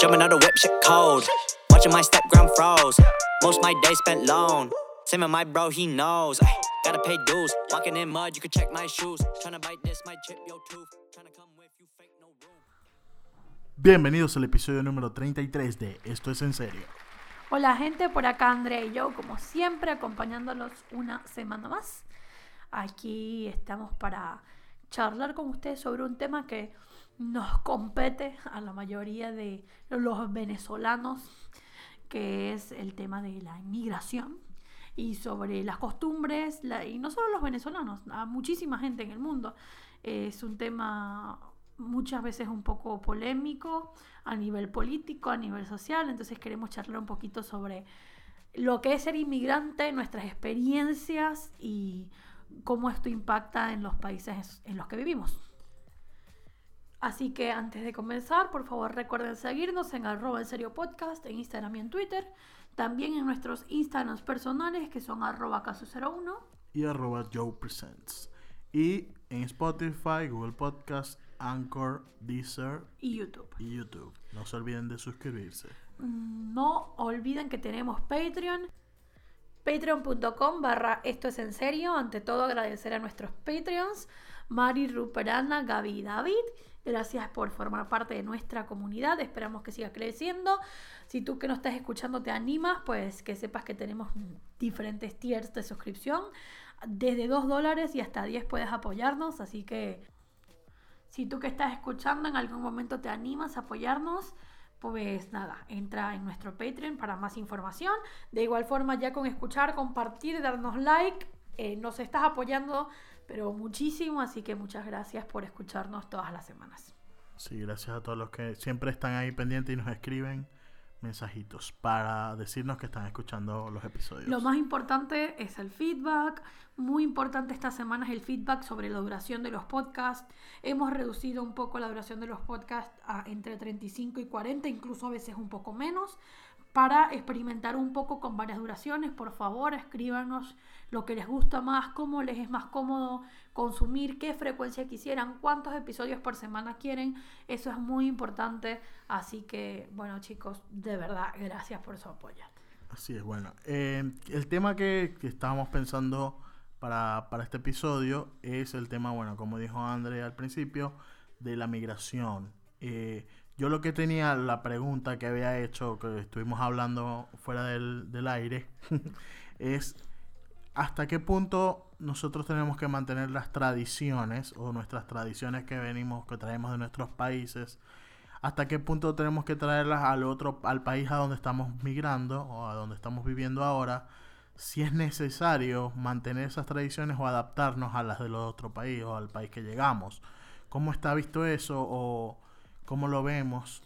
Jumping out the whip, shit cold. Watching my step ground froze. Most my day spent alone. Same with my bro, he knows. Ay, gotta pay dues. Walking in mud, you can check my shoes. Tryna bite this, might chip your tooth. Tryna come with you, fake no room. Bienvenidos al episodio número 33 de Esto es en serio. Hola gente, por acá André y yo, como siempre, acompañándolos una semana más. Aquí estamos para charlar con ustedes sobre un tema que nos compete a la mayoría de los venezolanos, que es el tema de la inmigración y sobre las costumbres, la- y no solo los venezolanos, a muchísima gente en el mundo. Es un tema muchas veces un poco polémico a nivel político, a nivel social, entonces queremos charlar un poquito sobre lo que es ser inmigrante, nuestras experiencias y cómo esto impacta en los países en los que vivimos. Así que antes de comenzar, por favor recuerden seguirnos en arroba en serio podcast, en Instagram y en Twitter. También en nuestros Instagrams personales que son arroba caso01. Y arroba Joe Presents. Y en Spotify, Google Podcast, Anchor, Deezer y YouTube. y YouTube. No se olviden de suscribirse. Mm, No olviden que tenemos Patreon. Patreon.com barra esto es en serio. Ante todo agradecer a nuestros Patreons. Mari, Ruperana, Gaby y David. Gracias por formar parte de nuestra comunidad. Esperamos que siga creciendo. Si tú que nos estás escuchando te animas, pues que sepas que tenemos diferentes tiers de suscripción. Desde 2 dólares y hasta 10 puedes apoyarnos. Así que si tú que estás escuchando en algún momento te animas a apoyarnos, pues nada, entra en nuestro Patreon para más información. De igual forma, ya con escuchar, compartir, darnos like, eh, nos estás apoyando, pero muchísimo, así que muchas gracias por escucharnos todas las semanas. Sí, gracias a todos los que siempre están ahí pendientes y nos escriben mensajitos para decirnos que están escuchando los episodios. Lo más importante es el feedback. Muy importante esta semana es el feedback sobre la duración de los podcasts. Hemos reducido un poco la duración de los podcasts a entre 35 y 40, incluso a veces un poco menos. Para experimentar un poco con varias duraciones, por favor, escríbanos lo que les gusta más, cómo les es más cómodo consumir, qué frecuencia quisieran, cuántos episodios por semana quieren. Eso es muy importante. Así que, bueno, chicos, de verdad, gracias por su apoyo. Así es, bueno. eh, el tema que, estábamos pensando para, para este episodio es el tema, bueno, como dijo André al principio, de la migración. Eh, yo lo que tenía, la pregunta que había hecho, que estuvimos hablando fuera del, del aire, es hasta qué punto nosotros tenemos que mantener las tradiciones o nuestras tradiciones que venimos, que traemos de nuestros países, hasta qué punto tenemos que traerlas al otro, al país a donde estamos migrando o a donde estamos viviendo ahora, si es necesario mantener esas tradiciones o adaptarnos a las del otro país o al país que llegamos. ¿Cómo está visto eso o cómo lo vemos?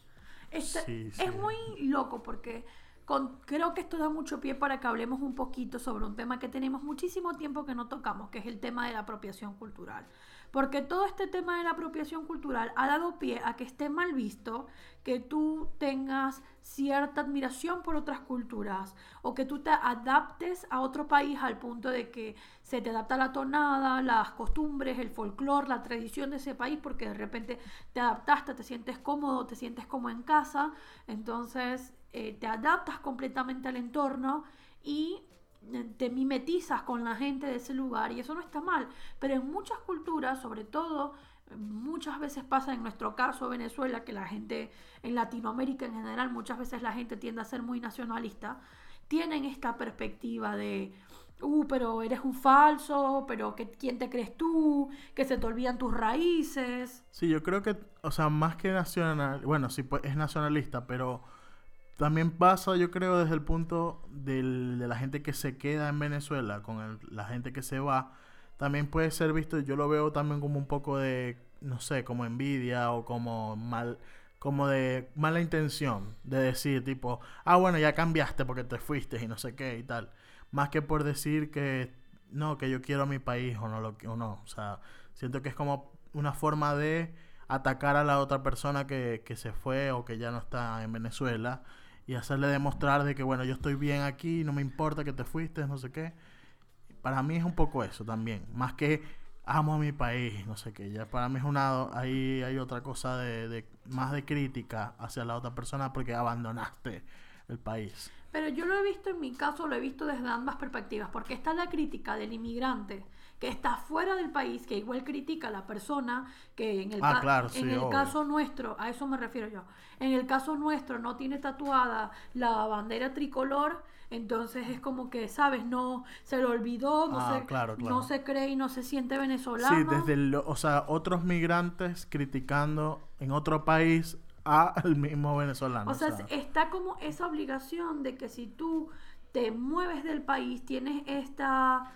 Sí, sí. Es muy loco porque con- creo que esto da mucho pie para que hablemos un poquito sobre un tema que tenemos muchísimo tiempo que no tocamos, que es el tema de la apropiación cultural. Porque todo este tema de la apropiación cultural ha dado pie a que esté mal visto que tú tengas cierta admiración por otras culturas o que tú te adaptes a otro país al punto de que se te adapta la tonada, las costumbres, el folclore, la tradición de ese país porque de repente te adaptaste, te sientes cómodo, te sientes como en casa, entonces eh, te adaptas completamente al entorno y eh, te mimetizas con la gente de ese lugar y eso no está mal, pero en muchas culturas, sobre todo, muchas veces pasa en nuestro caso Venezuela, que la gente en Latinoamérica en general, muchas veces la gente tiende a ser muy nacionalista, tienen esta perspectiva de, uh, pero eres un falso, pero que, ¿quién te crees tú? Que se te olvidan tus raíces. Sí, yo creo que, o sea, más que nacional, bueno, sí pues, es nacionalista, pero también pasa, yo creo, desde el punto de la gente que se queda en Venezuela con la gente que se va, también puede ser visto, yo lo veo también como un poco de, no sé, como envidia o como mal, como de mala intención, de decir tipo, ah, bueno, ya cambiaste porque te fuiste y no sé qué y tal, más que por decir que no, que yo quiero a mi país o no lo o no, o sea, siento que es como una forma de atacar a la otra persona que, que se fue o que ya no está en Venezuela y hacerle demostrar de que bueno, yo estoy bien aquí, no me importa que te fuiste, no sé qué. Para mí es un poco eso también, más que amo mi país, no sé qué. Ya para mí es una, ahí hay otra cosa de, de más de crítica hacia la otra persona porque abandonaste el país. Pero yo lo he visto en mi caso, lo he visto desde ambas perspectivas, porque está la crítica del inmigrante que está fuera del país, que igual critica a la persona, que en el, Ah, ca- claro, en sí, el obvio. caso nuestro, a eso me refiero yo, en el caso nuestro no tiene tatuada la bandera tricolor, entonces es como que, ¿sabes? No, se lo olvidó, no, Ah, se, claro, claro. no se cree y no se siente venezolano. Sí, desde el, o sea, otros migrantes criticando en otro país al mismo venezolano. O sea, está como esa obligación de que si tú te mueves del país, tienes esta...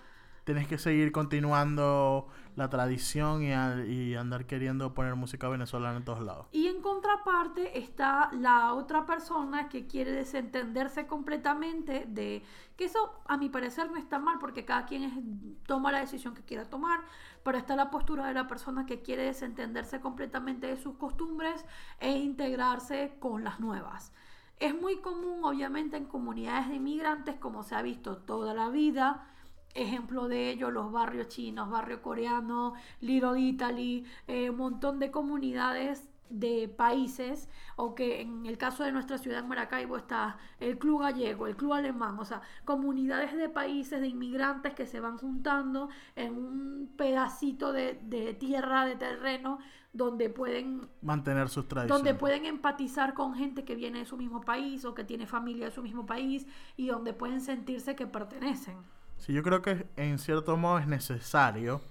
tienes que seguir continuando la tradición y, andar queriendo poner música venezolana en todos lados. Y en contraparte está la otra persona que quiere desentenderse completamente de que eso a mi parecer no está mal porque cada quien toma la decisión que quiera tomar, pero está la postura de la persona que quiere desentenderse completamente de sus costumbres e integrarse con las nuevas. Es muy común, obviamente, en comunidades de inmigrantes, como se ha visto toda la vida, Ejemplo de ello, los barrios chinos, barrio coreano, Little Italy, eh, un montón de comunidades de países, o que en el caso de nuestra ciudad en Maracaibo está el club gallego, el club alemán, o sea, comunidades de países, de inmigrantes que se van juntando en un pedacito de, de tierra, de terreno, donde pueden Mantener sus tradiciones. donde pueden empatizar con gente que viene de su mismo país o que tiene familia de su mismo país y donde pueden sentirse que pertenecen. Sí, yo creo que en cierto modo es necesario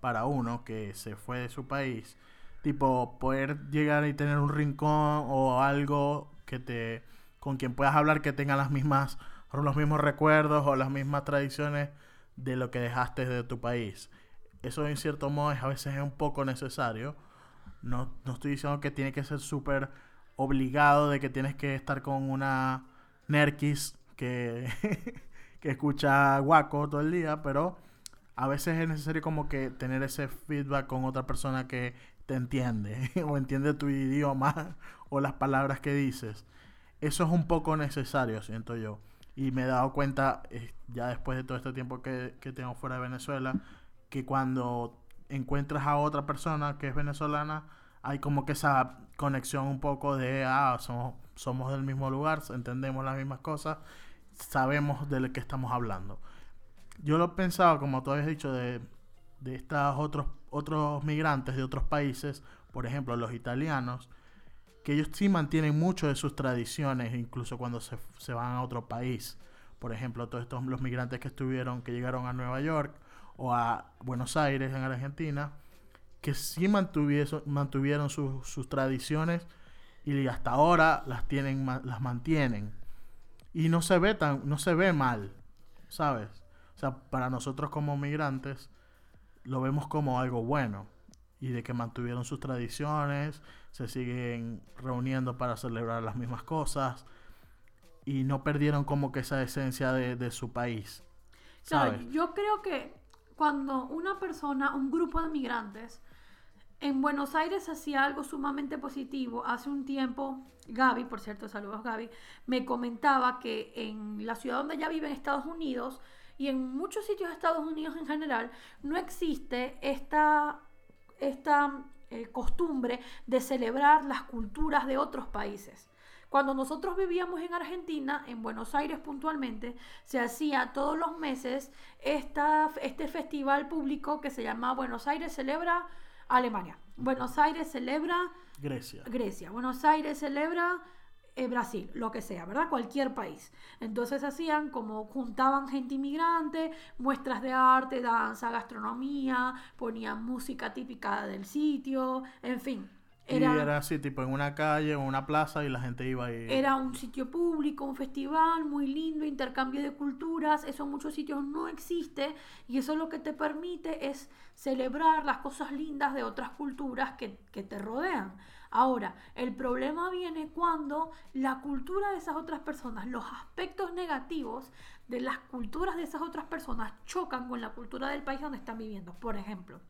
para uno que se fue de su país, tipo poder llegar y tener un rincón o algo que te con quien puedas hablar que tenga las mismas los mismos recuerdos o las mismas tradiciones de lo que dejaste de tu país. Eso en cierto modo es, a veces es un poco necesario. No, no estoy diciendo que tiene que ser súper obligado de que tienes que estar con una Nerkis que, que escucha guaco todo el día, pero a veces es necesario como que tener ese feedback con otra persona que te entiende o entiende tu idioma o las palabras que dices. Eso es un poco necesario, siento yo. Y me he dado cuenta, eh, ya después de todo este tiempo que, que tengo fuera de Venezuela, que cuando encuentras a otra persona que es venezolana, hay como que esa conexión un poco de, ah, somos, somos del mismo lugar, entendemos las mismas cosas, sabemos de lo que estamos hablando. Yo lo pensaba, como tú habías dicho, de, de estos otros, otros migrantes de otros países, por ejemplo, los italianos, que ellos sí mantienen mucho de sus tradiciones, incluso cuando se, se van a otro país. Por ejemplo, todos estos los migrantes que estuvieron, que llegaron a Nueva York o a Buenos Aires en Argentina, que sí mantuvieron, sus, sus tradiciones y hasta ahora las tienen, las mantienen. Y no se ve tan, no se ve mal, ¿sabes? O sea, para nosotros como migrantes lo vemos como algo bueno y de que mantuvieron sus tradiciones, se siguen reuniendo para celebrar las mismas cosas y no perdieron como que esa esencia de, de su país. ¿Sabes? yo creo que cuando una persona, un grupo de migrantes, en Buenos Aires hacía algo sumamente positivo. Hace un tiempo, Gaby, por cierto, saludos Gaby, me comentaba que en la ciudad donde ella vive, en Estados Unidos, y en muchos sitios de Estados Unidos en general, no existe esta, esta eh, costumbre de celebrar las culturas de otros países. Cuando nosotros vivíamos en Argentina, en Buenos Aires puntualmente, se hacía todos los meses esta, este festival público que se llama Buenos Aires celebra Alemania. Buenos Aires celebra Grecia. Grecia. Buenos Aires celebra eh, Brasil, lo que sea, ¿verdad? Cualquier país. Entonces hacían como juntaban gente inmigrante, muestras de arte, danza, gastronomía, ponían música típica del sitio, en fin. Y era así, tipo en una calle o en una plaza y la gente iba y... Era un sitio público, un festival muy lindo, intercambio de culturas, eso en muchos sitios no existe y eso lo que te permite es celebrar las cosas lindas de otras culturas que, que te rodean. Ahora, el problema viene cuando la cultura de esas otras personas, los aspectos negativos de las culturas de esas otras personas chocan con la cultura del país donde están viviendo. Por ejemplo,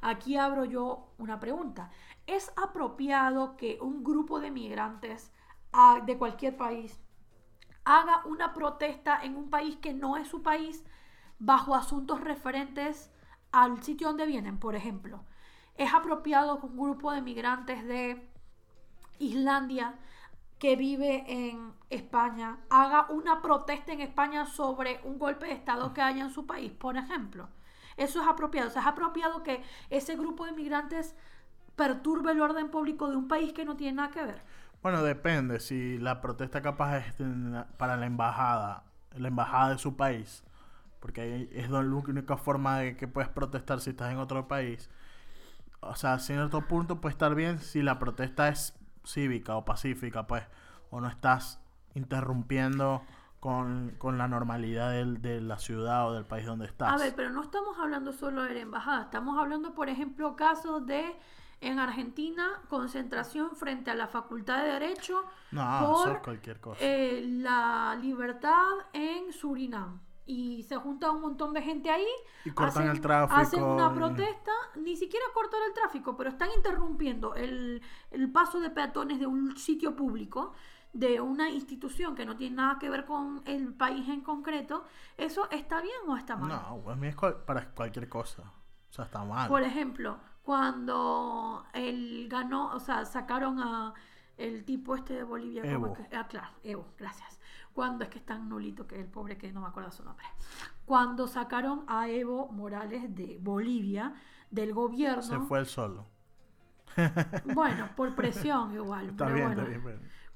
Aquí abro yo una pregunta. ¿Es apropiado que un grupo de migrantes ah, de cualquier país haga una protesta en un país que no es su país bajo asuntos referentes al sitio donde vienen, por ejemplo, es apropiado que un grupo de migrantes de Islandia que vive en España haga una protesta en España sobre un golpe de Estado que haya en su país, por ejemplo. Eso es apropiado. O sea, es apropiado que ese grupo de migrantes perturbe el orden público de un país que no tiene nada que ver. Bueno, depende. Si la protesta capaz es para la embajada, la embajada de su país, porque es la única forma de que puedes protestar si estás en otro país. O sea, a cierto punto puede estar bien si la protesta es cívica o pacífica, pues, o no estás interrumpiendo con, la normalidad de la ciudad o del país donde estás. A ver, pero no estamos hablando solo de la embajada, estamos hablando, por ejemplo, casos de en Argentina concentración frente a la Facultad de Derecho por cualquier cosa. Eh, la libertad en Surinam y se junta un montón de gente ahí. Y cortan el tráfico. Hacen una protesta, ni siquiera cortar el tráfico, pero están interrumpiendo el, paso de peatones de un sitio público, de una institución que no tiene nada que ver con el país en concreto. ¿Eso está bien o está mal? No, a mí es para cualquier cosa. O sea, está mal. Por ejemplo, cuando él ganó, o sea, sacaron a el tipo este de Bolivia. Evo. ah, claro, Evo, gracias cuando es que es tan nulito que el pobre que no me acuerdo su nombre. Cuando sacaron a Evo Morales de Bolivia, del gobierno. Se fue el solo. Bueno, por presión igual. pero bueno,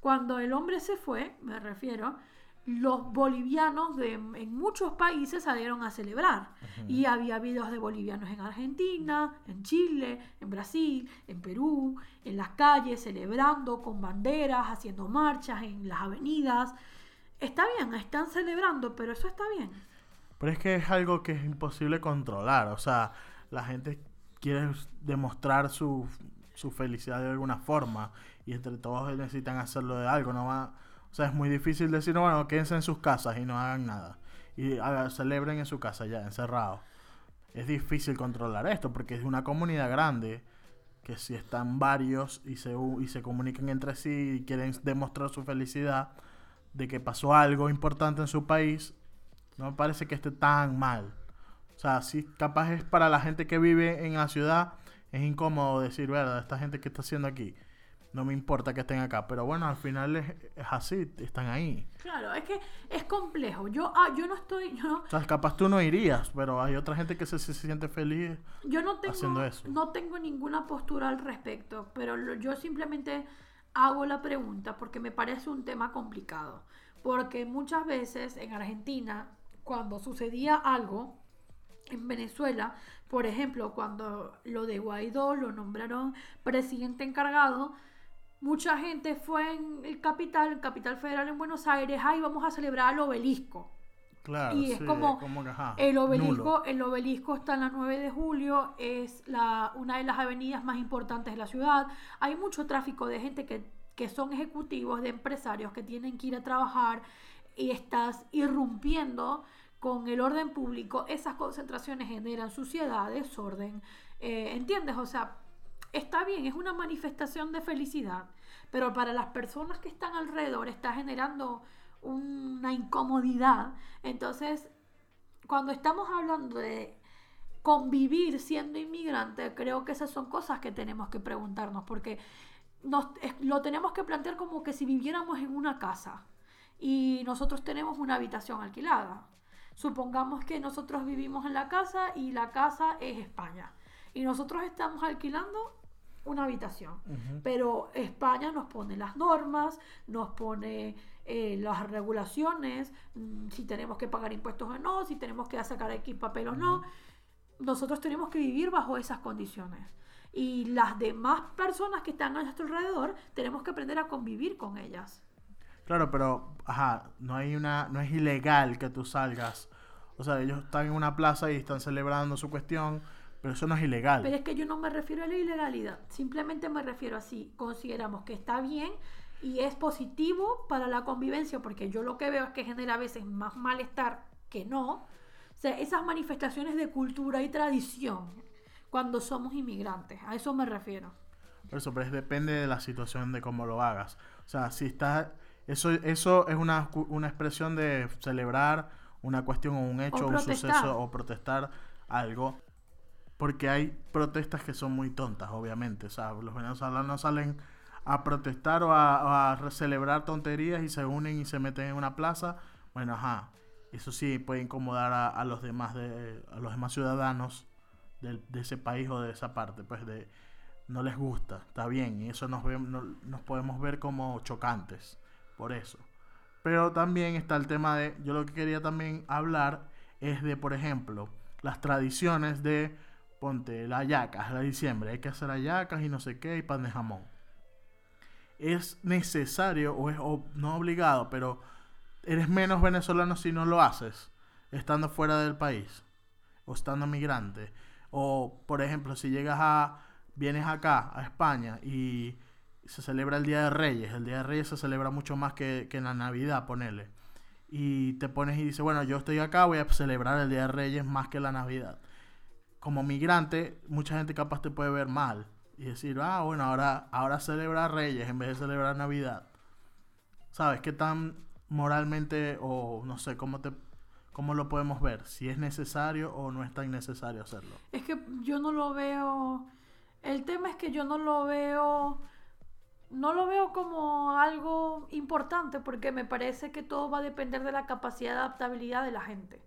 Cuando el hombre se fue, me refiero, los bolivianos de, en muchos países salieron a celebrar. Y había videos de bolivianos en Argentina, en Chile, en Brasil, en Perú, en las calles, celebrando con banderas, haciendo marchas en las avenidas. Está bien, están celebrando, pero eso está bien. Pero es que es algo que es imposible controlar. O sea, la gente quiere demostrar su, felicidad de alguna forma. Y entre todos necesitan hacerlo de algo. No va, o sea, es muy difícil decir, bueno, quédense en sus casas y no hagan nada. Y celebren en su casa ya, encerrados. Es difícil controlar esto porque es una comunidad grande que si están varios y se, y se comunican entre sí y quieren demostrar su felicidad, de que pasó algo importante en su país, no me parece que esté tan mal. O sea, si capaz es para la gente que vive en la ciudad, es incómodo decir, verdad, esta gente que está haciendo aquí, no me importa que estén acá, pero bueno, al final es, así, están ahí. Claro, es que es complejo. Yo, ah, yo no estoy, yo O sea, capaz tú no irías, pero hay otra gente que se, siente feliz yo no tengo, haciendo eso. No tengo ninguna postura al respecto, pero yo simplemente hago la pregunta porque me parece un tema complicado. Porque muchas veces en Argentina, cuando sucedía algo, en Venezuela, por ejemplo, cuando lo de Guaidó lo nombraron presidente encargado, mucha gente fue en el capital, el capital federal en Buenos Aires, ahí vamos a celebrar el obelisco. Claro, y es como, el obelisco, el obelisco está en la 9 de julio, es la, una de las avenidas más importantes de la ciudad. Hay mucho tráfico de gente que, que son ejecutivos, de empresarios que tienen que ir a trabajar y estás irrumpiendo con el orden público. Esas concentraciones generan suciedad, desorden. Eh, ¿Entiendes? O sea, está bien, es una manifestación de felicidad, pero para las personas que están alrededor está generando una incomodidad. Entonces, cuando estamos hablando de convivir siendo inmigrante, creo que esas son cosas que tenemos que preguntarnos, porque nos, lo tenemos que plantear como que si viviéramos en una casa y nosotros tenemos una habitación alquilada. Supongamos que nosotros vivimos en la casa y la casa es España y nosotros estamos alquilando una habitación, pero España nos pone las normas, nos pone eh, las regulaciones, mm, si tenemos que pagar impuestos o no, si tenemos que sacar aquí papel o no. Nosotros tenemos que vivir bajo esas condiciones. Y las demás personas que están a nuestro alrededor, tenemos que aprender a convivir con ellas. Claro, pero, ajá, no hay una, no es ilegal que tú salgas. O sea, ellos están en una plaza y están celebrando su cuestión, pero eso no es ilegal. Pero es que yo no me refiero a la ilegalidad, simplemente me refiero a si consideramos que está bien y es positivo para la convivencia, porque yo lo que veo es que genera a veces más malestar que no. O sea, esas manifestaciones de cultura y tradición cuando somos inmigrantes, a eso me refiero. Por eso, pero depende de la situación de cómo lo hagas. O sea, si estás... Eso, eso es una, una expresión de celebrar una cuestión o un hecho o un suceso o protestar algo. Porque hay protestas que son muy tontas, obviamente. O sea, los venezolanos salen a protestar o a, celebrar tonterías y se unen y se meten en una plaza. Bueno, ajá, eso sí puede incomodar a, los demás de, a los demás ciudadanos de, ese país o de esa parte, pues de no les gusta, está bien, y eso nos, nos podemos ver como chocantes, por eso. Pero también está el tema de, yo lo que quería también hablar es de, por ejemplo, las tradiciones de, ponte, la yacas, la diciembre, hay que hacer ayacas y no sé qué, y pan de jamón. Es necesario, o es no obligado, pero eres menos venezolano si no lo haces, estando fuera del país, o estando migrante. O, por ejemplo, si llegas a, vienes acá, a España, y se celebra el Día de Reyes. El Día de Reyes se celebra mucho más que, que en la Navidad, ponele. Y te pones y dices, bueno, yo estoy acá, voy a celebrar el Día de Reyes más que la Navidad. Como migrante, mucha gente capaz te puede ver mal y decir, ah, bueno, ahora, ahora celebra Reyes en vez de celebrar Navidad. ¿Sabes qué tan moralmente o no sé cómo te cómo lo podemos ver? Si es necesario o no es tan necesario hacerlo. Es que yo no lo veo. El tema es que yo no lo veo no lo veo como algo importante porque me parece que todo va a depender de la capacidad de adaptabilidad de la gente.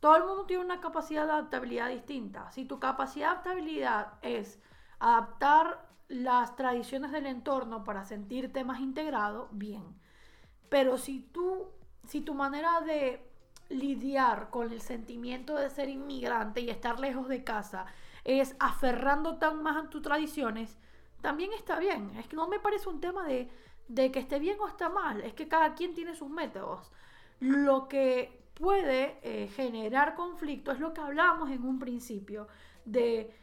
Todo el mundo tiene una capacidad de adaptabilidad distinta. Si tu capacidad de adaptabilidad es adaptar las tradiciones del entorno para sentirte más integrado, bien. Pero si tú, si tu manera de lidiar con el sentimiento de ser inmigrante y estar lejos de casa es aferrando tan más a tus tradiciones, también está bien. Es que no me parece un tema de, que esté bien o está mal, es que cada quien tiene sus métodos. Lo que puede eh, generar conflicto es lo que hablamos en un principio, de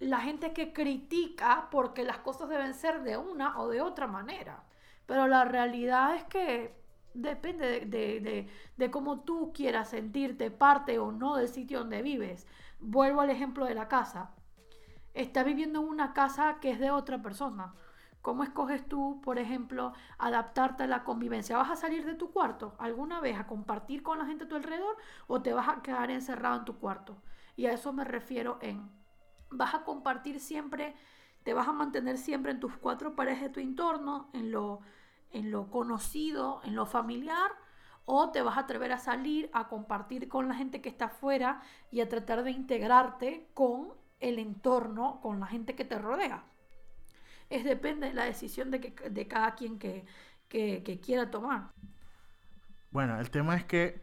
la gente que critica porque las cosas deben ser de una o de otra manera. Pero la realidad es que depende de, de, cómo tú quieras sentirte parte o no del sitio donde vives. Vuelvo al ejemplo de la casa está viviendo en una casa que es de otra persona. ¿Cómo escoges tú, por ejemplo, adaptarte a la convivencia? ¿Vas a salir de tu cuarto alguna vez a compartir con la gente a tu alrededor o te vas a quedar encerrado en tu cuarto? Y a eso me refiero en, vas a compartir siempre, te vas a mantener siempre en tus cuatro paredes de tu entorno, en lo, en lo conocido, en lo familiar, o te vas a atrever a salir a compartir con la gente que está afuera y a tratar de integrarte con el entorno, con la gente que te rodea. Es depende de la decisión de, que, de cada quien que, quiera tomar. Bueno, el tema es que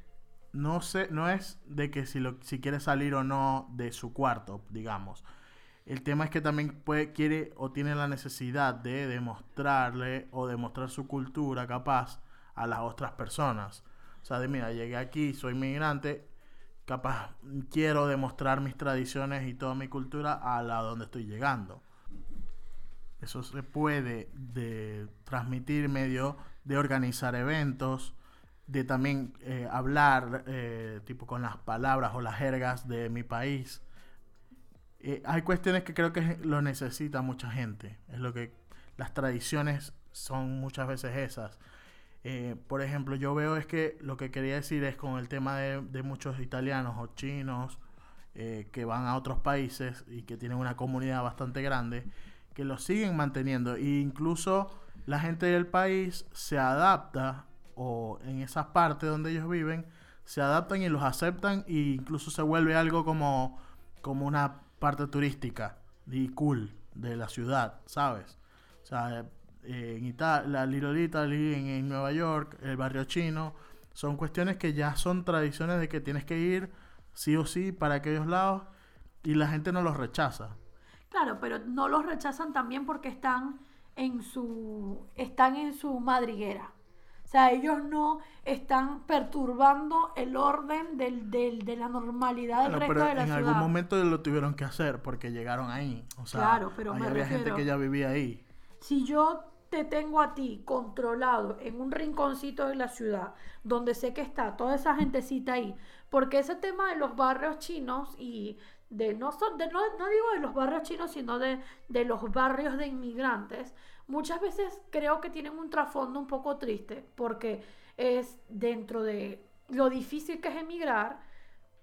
no, sé, no es de que si, lo, si quiere salir o no de su cuarto, digamos. El tema es que también puede, quiere o tiene la necesidad de demostrarle o demostrar su cultura capaz a las otras personas. O sea, de mira, llegué aquí, soy migrante, capaz quiero demostrar mis tradiciones y toda mi cultura a la donde estoy llegando. Eso se puede de transmitir medio de organizar eventos, de también eh, hablar eh, tipo con las palabras o las jergas de mi país. Eh, hay cuestiones que creo que lo necesita mucha gente. Es lo que las tradiciones son muchas veces esas. Por ejemplo, yo veo es que lo que quería decir es con el tema de, muchos italianos o chinos que van a otros países y que tienen una comunidad bastante grande, que lo siguen manteniendo. E incluso la gente del país se adapta o en esas partes donde ellos viven, se adaptan y los aceptan e incluso se vuelve algo como, como una parte turística y cool de la ciudad, ¿sabes? O sea, en Italia, la Little Italy, en, Nueva York, el barrio chino, son cuestiones que ya son tradiciones de que tienes que ir sí o sí para aquellos lados y la gente no los rechaza. Claro, pero no los rechazan también porque están en su están en su madriguera. O sea, ellos no están perturbando el orden del, del, de la normalidad del resto de la en algún momento lo tuvieron que hacer porque llegaron ahí. O sea, claro, pero había gente que ya vivía ahí. Si yo te tengo a ti controlado en un rinconcito de la ciudad, donde sé que está toda esa gentecita ahí, porque ese tema de los barrios chinos y de no, son, de, no, no digo de los barrios chinos, sino de, de los barrios de inmigrantes, muchas veces creo que tienen un trasfondo un poco triste, porque es dentro de lo difícil que es emigrar,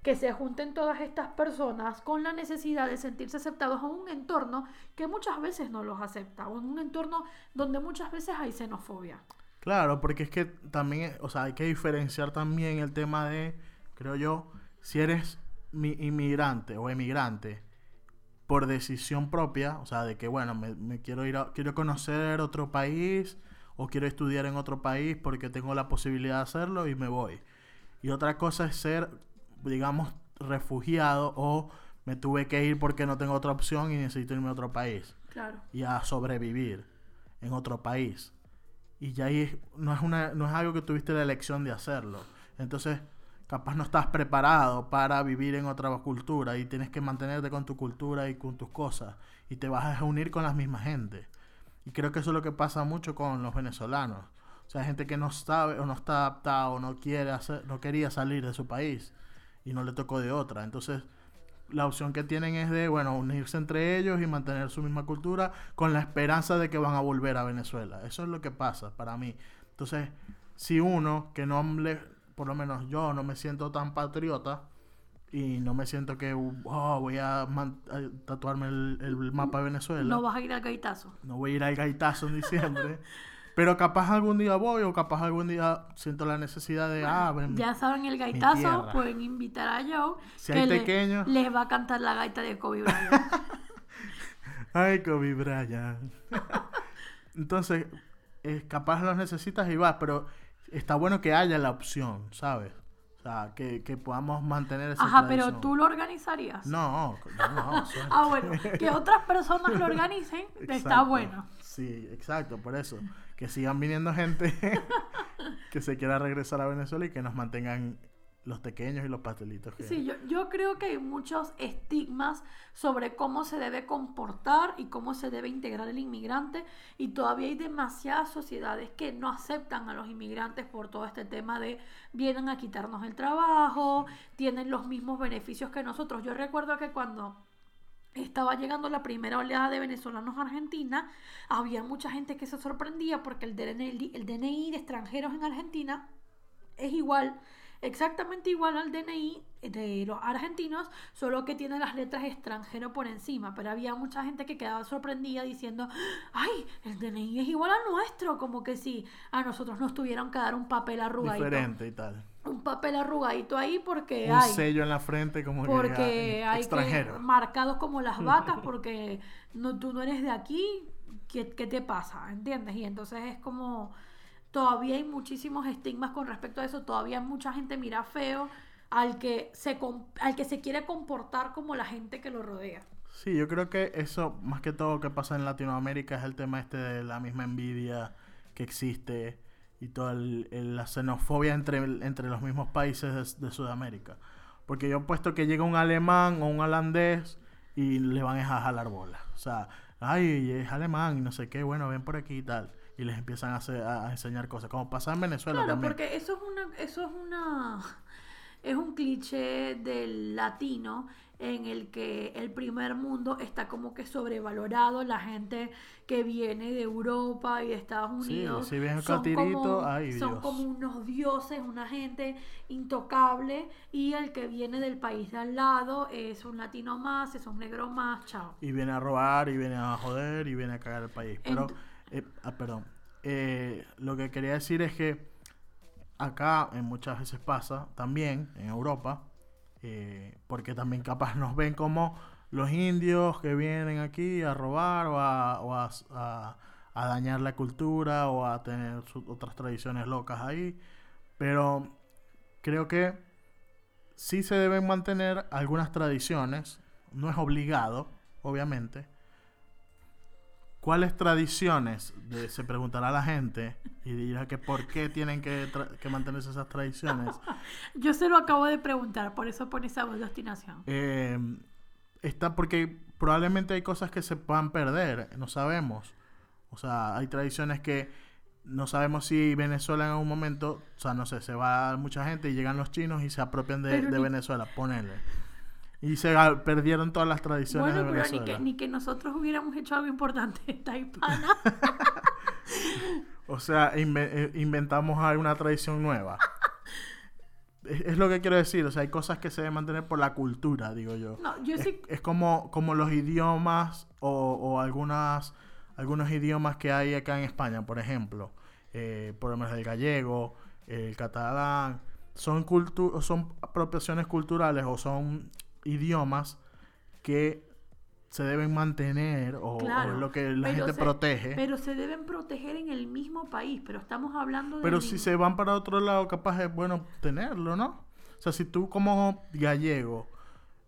que se junten todas estas personas con la necesidad de sentirse aceptados en un entorno que muchas veces no los acepta, o en un entorno donde muchas veces hay xenofobia. Claro, porque es que también, o sea, hay que diferenciar también el tema de, creo yo, si eres inmigrante o emigrante por decisión propia, o sea, de que, bueno, me, me quiero ir a, quiero conocer otro país o quiero estudiar en otro país porque tengo la posibilidad de hacerlo y me voy. Y otra cosa es ser, digamos, refugiado o me tuve que ir porque no tengo otra opción y necesito irme a otro país Claro. y a sobrevivir en otro país. Y ya ahí no es, una, no es algo que tuviste la elección de hacerlo. Entonces, capaz no estás preparado para vivir en otra cultura y tienes que mantenerte con tu cultura y con tus cosas. Y te vas a unir con las mismas gente. Y creo que eso es lo que pasa mucho con los venezolanos. O sea, gente que no sabe o no está adaptado o no quiere hacer, no quería salir de su país y no le tocó de otra. Entonces, la opción que tienen es de, bueno, unirse entre ellos y mantener su misma cultura con la esperanza de que van a volver a Venezuela. Eso es lo que pasa para mí. Entonces, si uno, que no le, por lo menos yo no me siento tan patriota y no me siento que, oh, voy a, tatuarme el, el mapa de Venezuela, No vas a ir al gaitazo. no voy a ir al gaitazo en diciembre, pero capaz algún día voy o capaz algún día siento la necesidad de, ah, ven, Ya saben el gaitazo, pueden invitar a Joe. Si que hay le- pequeños. les va a cantar la gaita de Kobe Bryant. Ay, Kobe Bryant. Entonces, eh, capaz los necesitas y vas, pero está bueno que haya la opción, ¿sabes? O sea, que, que podamos mantener esa Ajá, pero tú lo organizarías. No, no. es- Ah, bueno, que otras personas lo organicen, está bueno. Sí, exacto, por eso. Que sigan viniendo gente que se quiera regresar a Venezuela y que nos mantengan los pequeños y los pastelitos. Que... Sí, yo, yo creo que hay muchos estigmas sobre cómo se debe comportar y cómo se debe integrar el inmigrante y todavía hay demasiadas sociedades que no aceptan a los inmigrantes por todo este tema de vienen a quitarnos el trabajo, tienen los mismos beneficios que nosotros. Yo recuerdo que cuando estaba llegando la primera oleada de venezolanos a Argentina, había mucha gente que se sorprendía porque el DNI, el DNI de extranjeros en Argentina es igual, exactamente igual al DNI de los argentinos, solo que tiene las letras extranjero por encima. Pero había mucha gente que quedaba sorprendida diciendo, ay, el DNI es igual al nuestro, como que si a nosotros nos tuvieron que dar un papel arrugadito. Diferente y tal. Un papel arrugadito ahí porque Un hay sello en la frente como que porque diga, hay extranjero. que marcados como las vacas porque no tú no eres de aquí ¿qué, qué te pasa? ¿entiendes? y entonces es como todavía hay muchísimos estigmas con respecto a eso todavía mucha gente mira feo al que se al que se quiere comportar como la gente que lo rodea Sí, yo creo que eso, más que todo que pasa en Latinoamérica, es el tema este de la misma envidia que existe y toda la xenofobia entre, entre los mismos países de, Sudamérica. Porque yo puesto que llega un alemán o un holandés y le van a jalar bola. O sea, ay, es alemán y no sé qué, bueno, ven por aquí y tal. Y les empiezan a, hacer- a enseñar cosas, como pasa en Venezuela claro también. porque eso es una eso es una es un cliché del latino en el que el primer mundo está como que sobrevalorado, la gente que viene de Europa y de Estados Sí, Unidos si ven un son, catirito, como, ay, son Dios. como unos dioses, una gente intocable y el que viene del país de al lado es un latino más, es un negro más, chao. y viene a robar y viene a joder y viene a cagar el país. Pero, Ent- eh, ah, perdón, Eh, lo que quería decir es que acá en muchas veces pasa también en Europa, eh, porque también capaz nos ven como los indios que vienen aquí a robar o a, a- dañar la cultura o a tener otras tradiciones locas ahí. Pero creo que sí se deben mantener algunas tradiciones, no es obligado, obviamente. ¿Cuáles tradiciones? De- se preguntará la gente y dirá que por qué tienen que, que mantenerse esas tradiciones. Yo se lo acabo de preguntar, por eso pone esa voz de obstinación. Eh, está porque probablemente hay cosas que se puedan perder, no sabemos. O sea, hay tradiciones que no sabemos si Venezuela en algún momento, o sea, no sé, se va mucha gente y llegan los chinos y se apropian de, Pero de ni- Venezuela, ponele. Y se perdieron todas las tradiciones Bueno, de pero ni que, ni que nosotros hubiéramos hecho algo importante esta hispana. O sea, inve- eh, inventamos alguna tradición nueva. es, es lo que quiero decir, o sea, hay cosas que se deben mantener por la cultura, digo yo. No, yo es, sí. es como, como los idiomas o, o algunas, algunos idiomas que hay acá en España, por ejemplo. Eh, por lo menos el gallego, el catalán. Son, cultu son apropiaciones culturales o son idiomas que se deben mantener o, Claro, lo que la pero gente se- protege. Pero, Pero se deben proteger en el mismo país, pero estamos hablando de. si se van para otro lado, capaz es bueno tenerlo, ¿no? O sea, si tú como gallego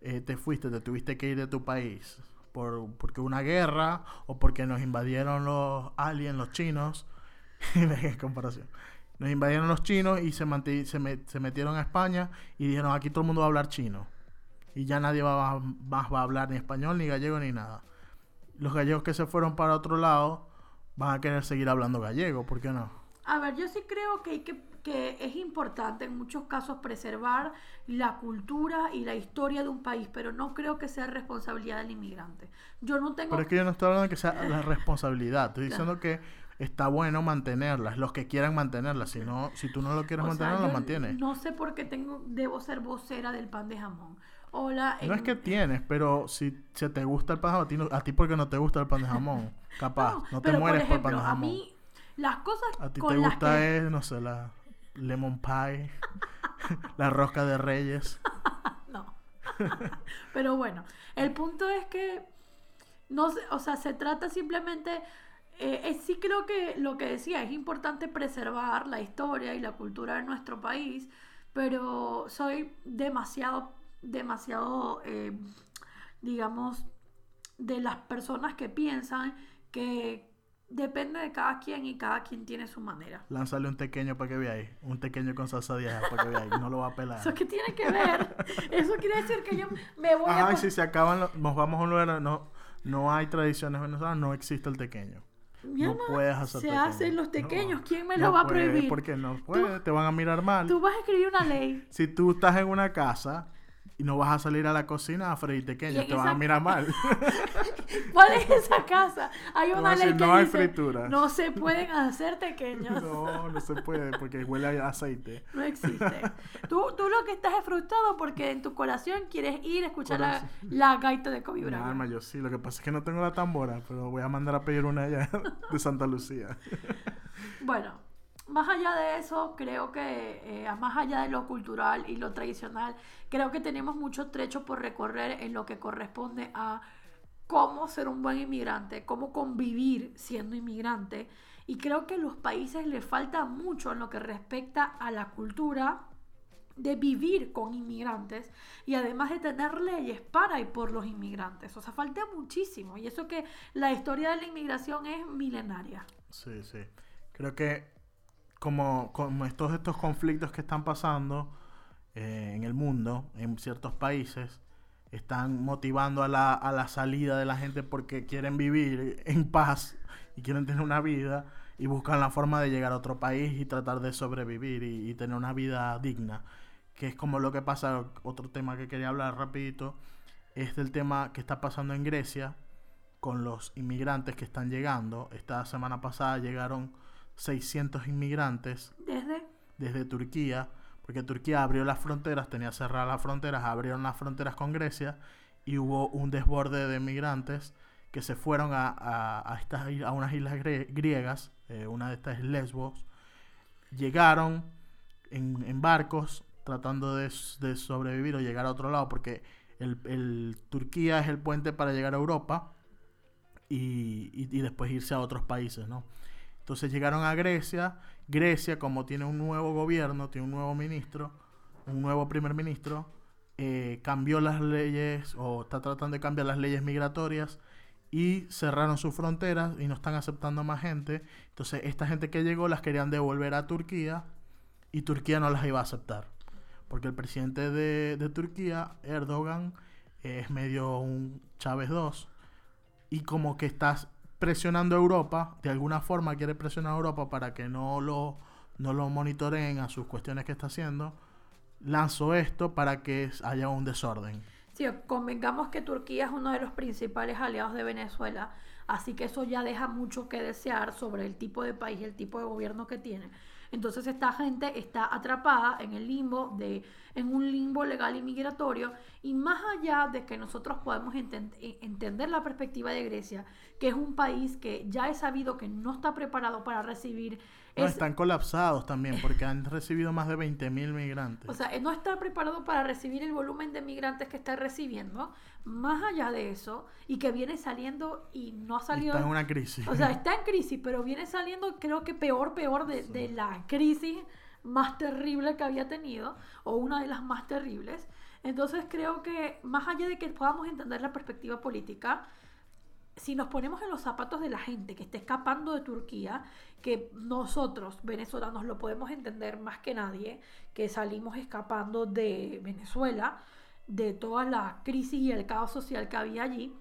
eh, te fuiste, te tuviste que ir de tu país por, porque una guerra o porque nos invadieron los aliens, los chinos, en comparación. Nos invadieron los chinos y se, se, me- se metieron a España y dijeron aquí todo el mundo va a hablar chino. Y ya nadie va, a- más va a hablar ni español, ni gallego, ni nada. Los gallegos que se fueron para otro lado van a querer seguir hablando gallego, ¿por qué no? A ver, yo sí creo que, hay que, que es importante en muchos casos preservar la cultura y la historia de un país, pero no creo que sea responsabilidad del inmigrante. Yo no tengo... Pero es que yo no estoy hablando de que sea la responsabilidad. Estoy diciendo que está bueno mantenerlas. Los que quieran mantenerlas. Si no, si tú no lo quieres o sea, mantener, lo mantienes. No sé por qué tengo, debo ser vocera del pan de jamón. Hola. es que tienes, pero si, si te gusta el pan a ti, no- a ti porque no te gusta el pan de jamón. Capaz. No, No, te mueres por por, ejemplo, pan de a jamón. mí las cosas A ti con te las gusta que... es, no sé, la lemon pie, la rosca de reyes. No. Pero bueno, el punto es que no o sea, se trata simplemente eh, eh, sí creo que lo que decía es importante preservar la historia y la cultura de nuestro país, pero soy demasiado demasiado eh, digamos de las personas que piensan que depende de cada quien y cada quien tiene su manera. Lánzale un pequeño para que veáis. Un pequeño con salsa de ajo para que veáis. No lo va a pelar. ¿Eso qué tiene que ver? Eso quiere decir que yo me voy a... Ay, si se acaban, los- nos vamos a un lugar, no, no hay tradiciones venezolanas, no existe el tequeño. Mi no puedes hacer Se tequeño. hacen los No, tequeños. ¿Quién me no lo va a prohibir? Porque no puede, te van a mirar mal. Tú vas a escribir una ley. Si tú estás en una casa y no vas a salir a la cocina a freír Y tequeño, en te van esa- a mirar mal. ¿Cuál es esa casa? Hay una ley que "No hay dice fritura". no se pueden hacer tequeños. No, no, no se puede porque huele a aceite. existe. Tú, tú lo que estás es frustrado porque en tu corazón quieres ir a escuchar la, gaita de Kobe Bryant. alma, yo sí, lo que pasa es que no tengo la tambora, pero voy a mandar a pedir una allá de Santa Lucía. Bueno, más allá de eso, creo que eh, más allá de lo cultural y lo tradicional, creo que tenemos mucho trecho por recorrer en lo que corresponde a cómo ser un buen inmigrante, cómo convivir siendo inmigrante. Y creo que a los países les falta mucho en lo que respecta a la cultura de vivir con inmigrantes y además de tener leyes para y por los inmigrantes. O sea, falta muchísimo. Y eso que la historia de la inmigración es milenaria. Sí, sí. Creo que como, como estos, estos conflictos que están pasando eh, en el mundo, en ciertos países, están motivando a la, a la salida de la gente porque quieren vivir en paz y quieren tener una vida y buscan la forma de llegar a otro país y tratar de sobrevivir y, y tener una vida digna. Que es como lo que pasa, otro tema que quería hablar rapidito, es del tema que está pasando en Grecia con los inmigrantes que están llegando. Esta semana pasada llegaron 600 inmigrantes Desde desde Turquía, porque Turquía abrió las fronteras, tenía cerradas las fronteras, abrieron las fronteras con Grecia y hubo un desborde de migrantes que se fueron a, a, a estas, a unas islas grie- griegas, eh, una de estas es Lesbos, llegaron en, en barcos tratando de, de sobrevivir o llegar a otro lado, porque el, el Turquía es el puente para llegar a Europa y, y- y después irse a otros países, ¿no? Entonces llegaron a Grecia. Grecia, como tiene un nuevo gobierno, tiene un nuevo ministro, un nuevo primer ministro, eh, cambió las leyes o está tratando de cambiar las leyes migratorias y cerraron sus fronteras y no están aceptando más gente. Entonces esta gente que llegó las querían devolver a Turquía y Turquía no las iba a aceptar. Porque el presidente de, Turquía, Erdogan, es medio un Chávez 2 y como que estás presionando a Europa, de alguna forma quiere presionar a Europa para que no lo, no lo monitoreen a sus cuestiones que está haciendo, lanzó esto para que haya un desorden. Sí, convengamos que Turquía es uno de los principales aliados de Venezuela, así que eso ya deja mucho que desear sobre el tipo de país y el tipo de gobierno que tiene. Entonces esta gente está atrapada en el limbo de en un limbo legal y migratorio y más allá de que nosotros podemos enten- entender la perspectiva de Grecia, que es un país que ya he sabido que no está preparado para recibir No, es- están colapsados también porque han recibido más de 20.000 migrantes. o sea, no está preparado para recibir el volumen de migrantes que está recibiendo, más allá de eso, y que viene saliendo y no ha salido... está en una crisis. O sea, está en crisis, pero viene saliendo creo que peor, peor de, de la crisis más terrible que había tenido, o una de las más terribles. Entonces creo que más allá de que podamos entender la perspectiva política, si nos ponemos en los zapatos de la gente que está escapando de Turquía, que nosotros, venezolanos, lo podemos entender más que nadie, que salimos escapando de Venezuela, de toda la crisis y el caos social que había allí,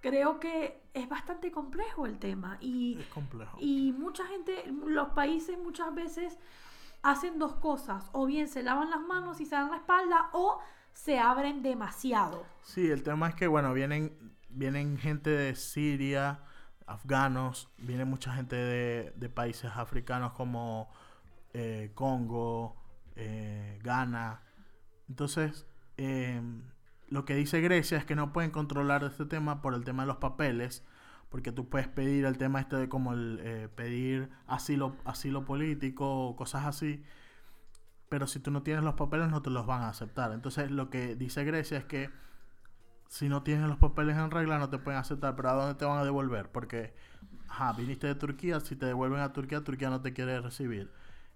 creo que es bastante complejo el tema. Y, es complejo. y mucha gente, los países muchas veces hacen dos cosas, o bien se lavan las manos y se dan la espalda, o se abren demasiado. Sí, el tema es que, bueno, vienen, vienen gente de Siria, afganos, viene mucha gente de, países africanos como eh, Congo, eh, Ghana. Entonces, eh, lo que dice Grecia es que no pueden controlar este tema por el tema de los papeles, porque tú puedes pedir el tema este de como el eh, pedir asilo, asilo político o cosas así, pero si tú no tienes los papeles no te los van a aceptar. Entonces lo que dice Grecia es que si no tienes los papeles en regla no te pueden aceptar, pero ¿a dónde te van a devolver? Porque, ajá, viniste de Turquía, si te devuelven a Turquía, Turquía no te quiere recibir.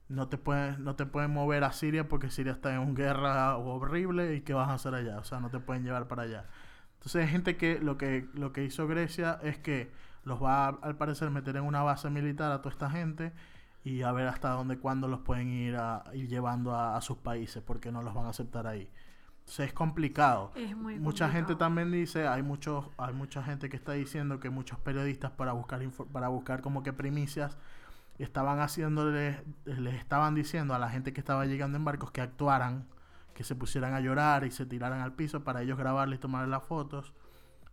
No te pueden, no te pueden mover a Siria porque Siria está en una guerra horrible y ¿qué vas a hacer allá? O sea, no te pueden llevar para allá. Entonces hay gente que lo que lo que hizo Grecia es que los va a, al parecer meter en una base militar a toda esta gente y a ver hasta dónde cuándo los pueden ir a ir llevando a, a sus países porque no los van a aceptar ahí. Es complicado. Es muy Mucha gente también dice, hay muchos hay mucha gente que está diciendo que muchos periodistas para buscar info- para buscar como que primicias estaban haciéndole les estaban diciendo a la gente que estaba llegando en barcos que actuaran, que se pusieran a llorar y se tiraran al piso para ellos grabarles y tomarles las fotos.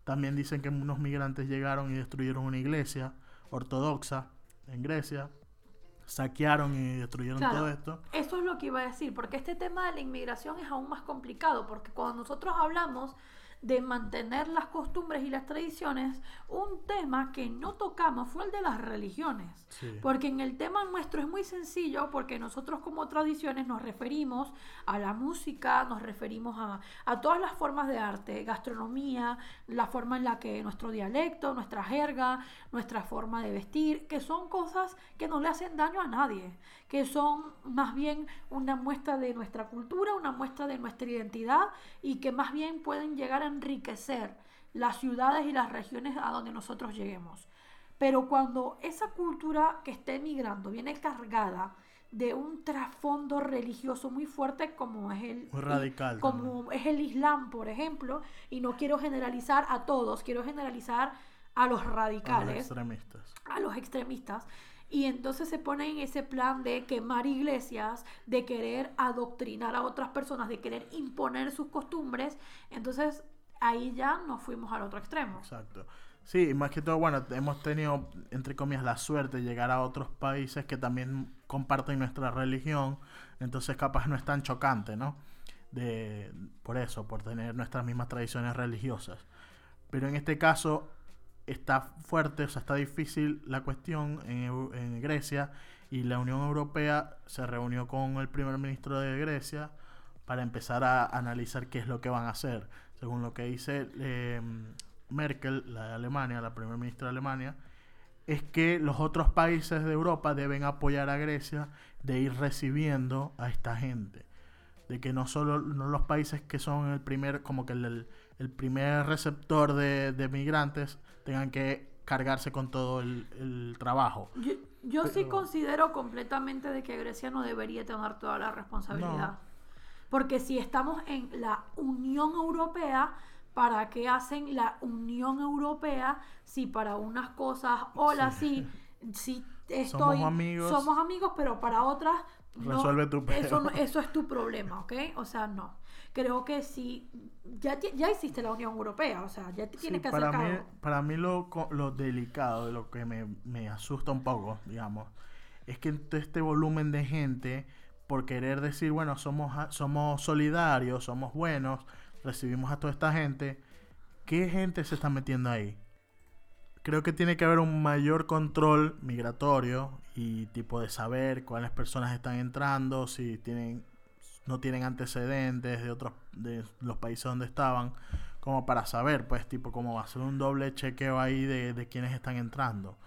También dicen que unos migrantes llegaron y destruyeron una iglesia ortodoxa en Grecia. Saquearon y destruyeron Claro. todo esto. Eso es lo que iba a decir, porque este tema de la inmigración es aún más complicado, porque cuando nosotros hablamos de mantener las costumbres y las tradiciones, un tema que no tocamos fue el de las religiones. Sí. Porque en el tema nuestro es muy sencillo, porque nosotros como tradiciones nos referimos a la música, nos referimos a, a todas las formas de arte, gastronomía, la forma en la que nuestro dialecto, nuestra jerga, nuestra forma de vestir, que son cosas que no le hacen daño a nadie, que son más bien una muestra de nuestra cultura, una muestra de nuestra identidad y que más bien pueden llegar a enriquecer las ciudades y las regiones a donde nosotros lleguemos. Pero cuando esa cultura que está emigrando viene cargada de un trasfondo religioso muy fuerte como es el Muy radical como es el Islam, por ejemplo, y no quiero generalizar a todos, quiero generalizar a los a los radicales, extremistas. a los extremistas. Y entonces se pone en ese plan de quemar iglesias, de querer adoctrinar a otras personas, de querer imponer sus costumbres. Entonces ahí ya nos fuimos al otro extremo. Exacto. Sí, más que todo, bueno, hemos tenido, entre comillas, la suerte de llegar a otros países que también comparten nuestra religión, entonces capaz no es tan chocante, ¿no? De, por eso, por tener nuestras mismas tradiciones religiosas. Pero en este caso está fuerte, o sea, está difícil la cuestión en, en Grecia y la Unión Europea se reunió con el primer ministro de Grecia para empezar a analizar qué es lo que van a hacer. Según lo que dice eh, Merkel, la de Alemania, la primera ministra de Alemania, es que los otros países de Europa deben apoyar a Grecia de ir recibiendo a esta gente. De que no solo no los países que son el primer, como que el- el primer receptor de, de migrantes tengan que cargarse con todo el, el trabajo. Yo, yo sí considero completamente de que Grecia no debería tener toda la responsabilidad. Porque si estamos en la Unión Europea, ¿para qué hacen la Unión Europea si para unas cosas, hola, sí, sí, estoy, amigos. somos amigos, pero para otras, no, Resuelve tu peo. eso, eso es tu problema, ¿ok? O sea, no. Creo que si ya, ya hiciste la Unión Europea, o sea, ya tienes Sí, que hacer para mí, para mí lo, lo delicado, lo que me, me asusta un poco, digamos, es que este volumen de gente, por querer decir, bueno, somos, somos solidarios, somos buenos, recibimos a toda esta gente, ¿qué gente se está metiendo ahí? Creo que tiene que haber un mayor control migratorio y tipo de saber cuáles personas están entrando, si tienen no tienen antecedentes de otros de los países donde estaban, como para saber, pues, tipo, a ser un doble chequeo ahí de, de quienes están entrando.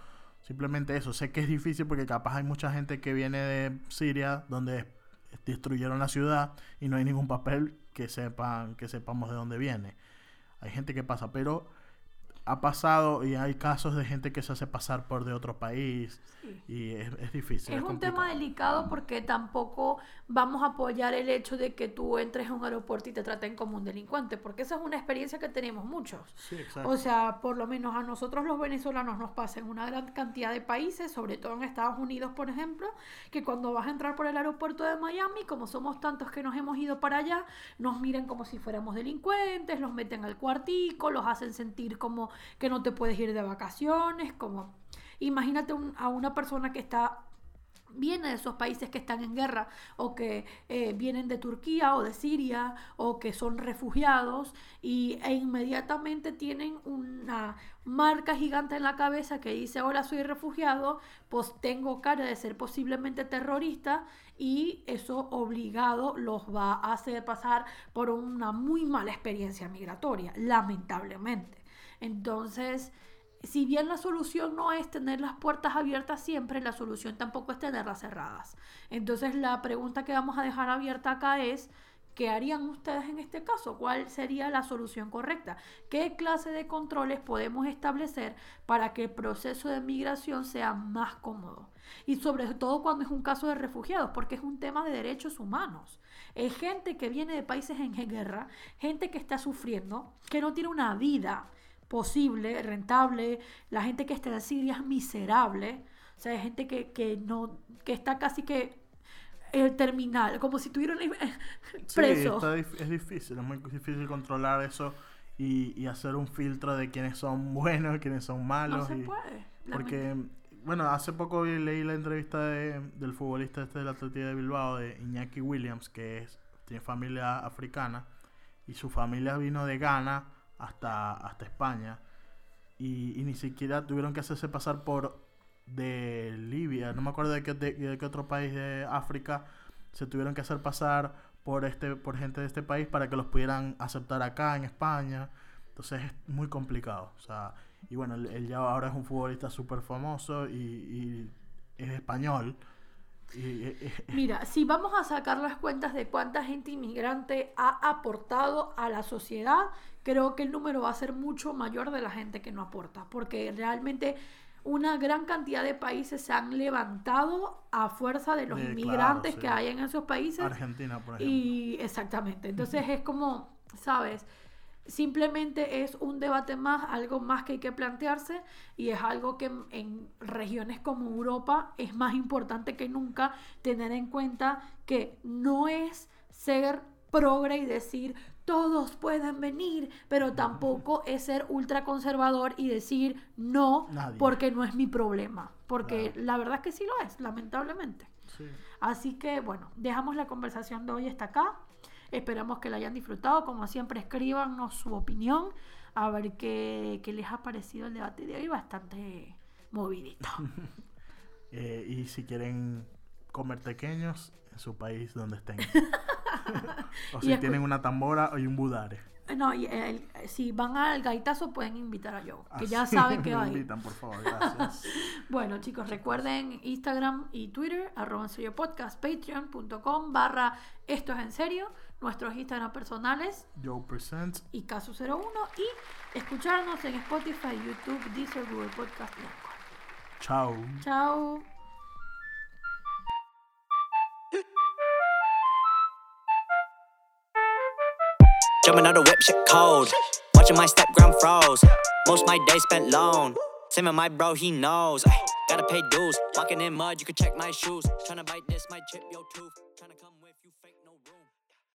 Simplemente eso. Sé que es difícil porque capaz hay mucha gente que viene de Siria, donde destruyeron la ciudad y no hay ningún papel que sepan que sepamos de dónde viene. Hay gente que pasa, pero ha pasado y hay casos de gente que se hace pasar por de otro país Sí. y es, es difícil. Es un tema delicado porque tampoco vamos a apoyar el hecho de que tú entres a un aeropuerto y te traten como un delincuente, porque esa es una experiencia que tenemos muchos. Sí. O sea, por lo menos a nosotros los venezolanos nos pasa en una gran cantidad de países, sobre todo en Estados Unidos, por ejemplo, que cuando vas a entrar por el aeropuerto de Miami, como somos tantos que nos hemos ido para allá, nos miran como si fuéramos delincuentes, los meten al cuartico, los hacen sentir como que no te puedes ir de vacaciones, como imagínate a una persona que está viene de esos países que están en guerra o que eh, vienen de Turquía o de Siria o que son refugiados y, e inmediatamente tienen una marca gigante en la cabeza que dice ahora soy refugiado, pues tengo cara de ser posiblemente terrorista y eso obligado los va a hacer pasar por una muy mala experiencia migratoria, lamentablemente. Entonces, si bien la solución no es tener las puertas abiertas siempre, la solución tampoco es tenerlas cerradas. Entonces la pregunta que vamos a dejar abierta acá es, ¿qué harían ustedes en este caso? ¿Cuál sería la solución correcta? ¿Qué clase de controles podemos establecer para que el proceso de migración sea más cómodo? Y sobre todo cuando es un caso de refugiados, porque es un tema de derechos humanos. Es gente que viene de países en guerra, gente que está sufriendo, que no tiene una vida posible, rentable. La gente que está en Siria es miserable. O sea, hay gente que, que no, que está casi que el terminal, como si estuvieran Sí, presos. está dif- es difícil, es muy difícil controlar eso y, y hacer un filtro de quiénes son buenos quiénes son no malos. se y- puede. porque, bueno, hace poco leí la entrevista de- del futbolista este del Atlético de Bilbao, de Iñaki Williams, que es, tiene familia africana y su familia vino de Ghana hasta, hasta España y, ni siquiera tuvieron que hacerse pasar por de Libia, no me acuerdo de qué, de- qué otro país de África se tuvieron que hacer pasar por este por gente de este país para que los pudieran aceptar acá en España. Entonces es muy complicado. O sea, y bueno, él, él ya ahora es un futbolista súper famoso y, y es español. Eh, eh, Mira, si vamos a sacar las cuentas de cuánta gente inmigrante ha aportado a la sociedad, creo que el número va a ser mucho mayor de la gente que no aporta, porque realmente una gran cantidad de países se han levantado a fuerza de los claro, inmigrantes sí. que hay en esos países. Argentina, por ejemplo. Y exactamente. Entonces es como, ¿sabes? Simplemente es un debate más, algo más que hay que plantearse y es algo que en, regiones como Europa es más importante que nunca tener en cuenta que no es ser progre y decir todos pueden venir, pero tampoco es ser ultraconservador y decir no Nadie. porque no es mi problema, porque Claro. la verdad es que sí lo es, lamentablemente. Sí. Así que bueno, dejamos la conversación de hoy hasta acá. Esperamos que la hayan disfrutado. Como siempre, escríbanos su opinión. A ver qué, qué les ha parecido el debate de hoy. Bastante movidito. Eh, y si quieren comer pequeños en su país donde estén. o si tienen una tambora y un budare. No, y el- si van al gaitazo pueden invitar a Joe, que ya Así saben que va a ir. invitan, por favor, gracias. Bueno, chicos, recuerden Instagram y Twitter, arroba en serio podcast, patreon.com barra esto es en serio, nuestros Instagram personales Joe Presents. y Caso 01 y escucharnos en Spotify, YouTube, Deezer, Google Podcast y Anchor. Chao. Chao. Jumping out the whip, shit cold. Watching my stepgram froze. Most my day spent alone. Same with my bro, he knows. Ay, Gotta pay dues. Walking in mud, you can check my shoes. Tryna bite this, might chip your tooth. Tryna come with you, fake no room.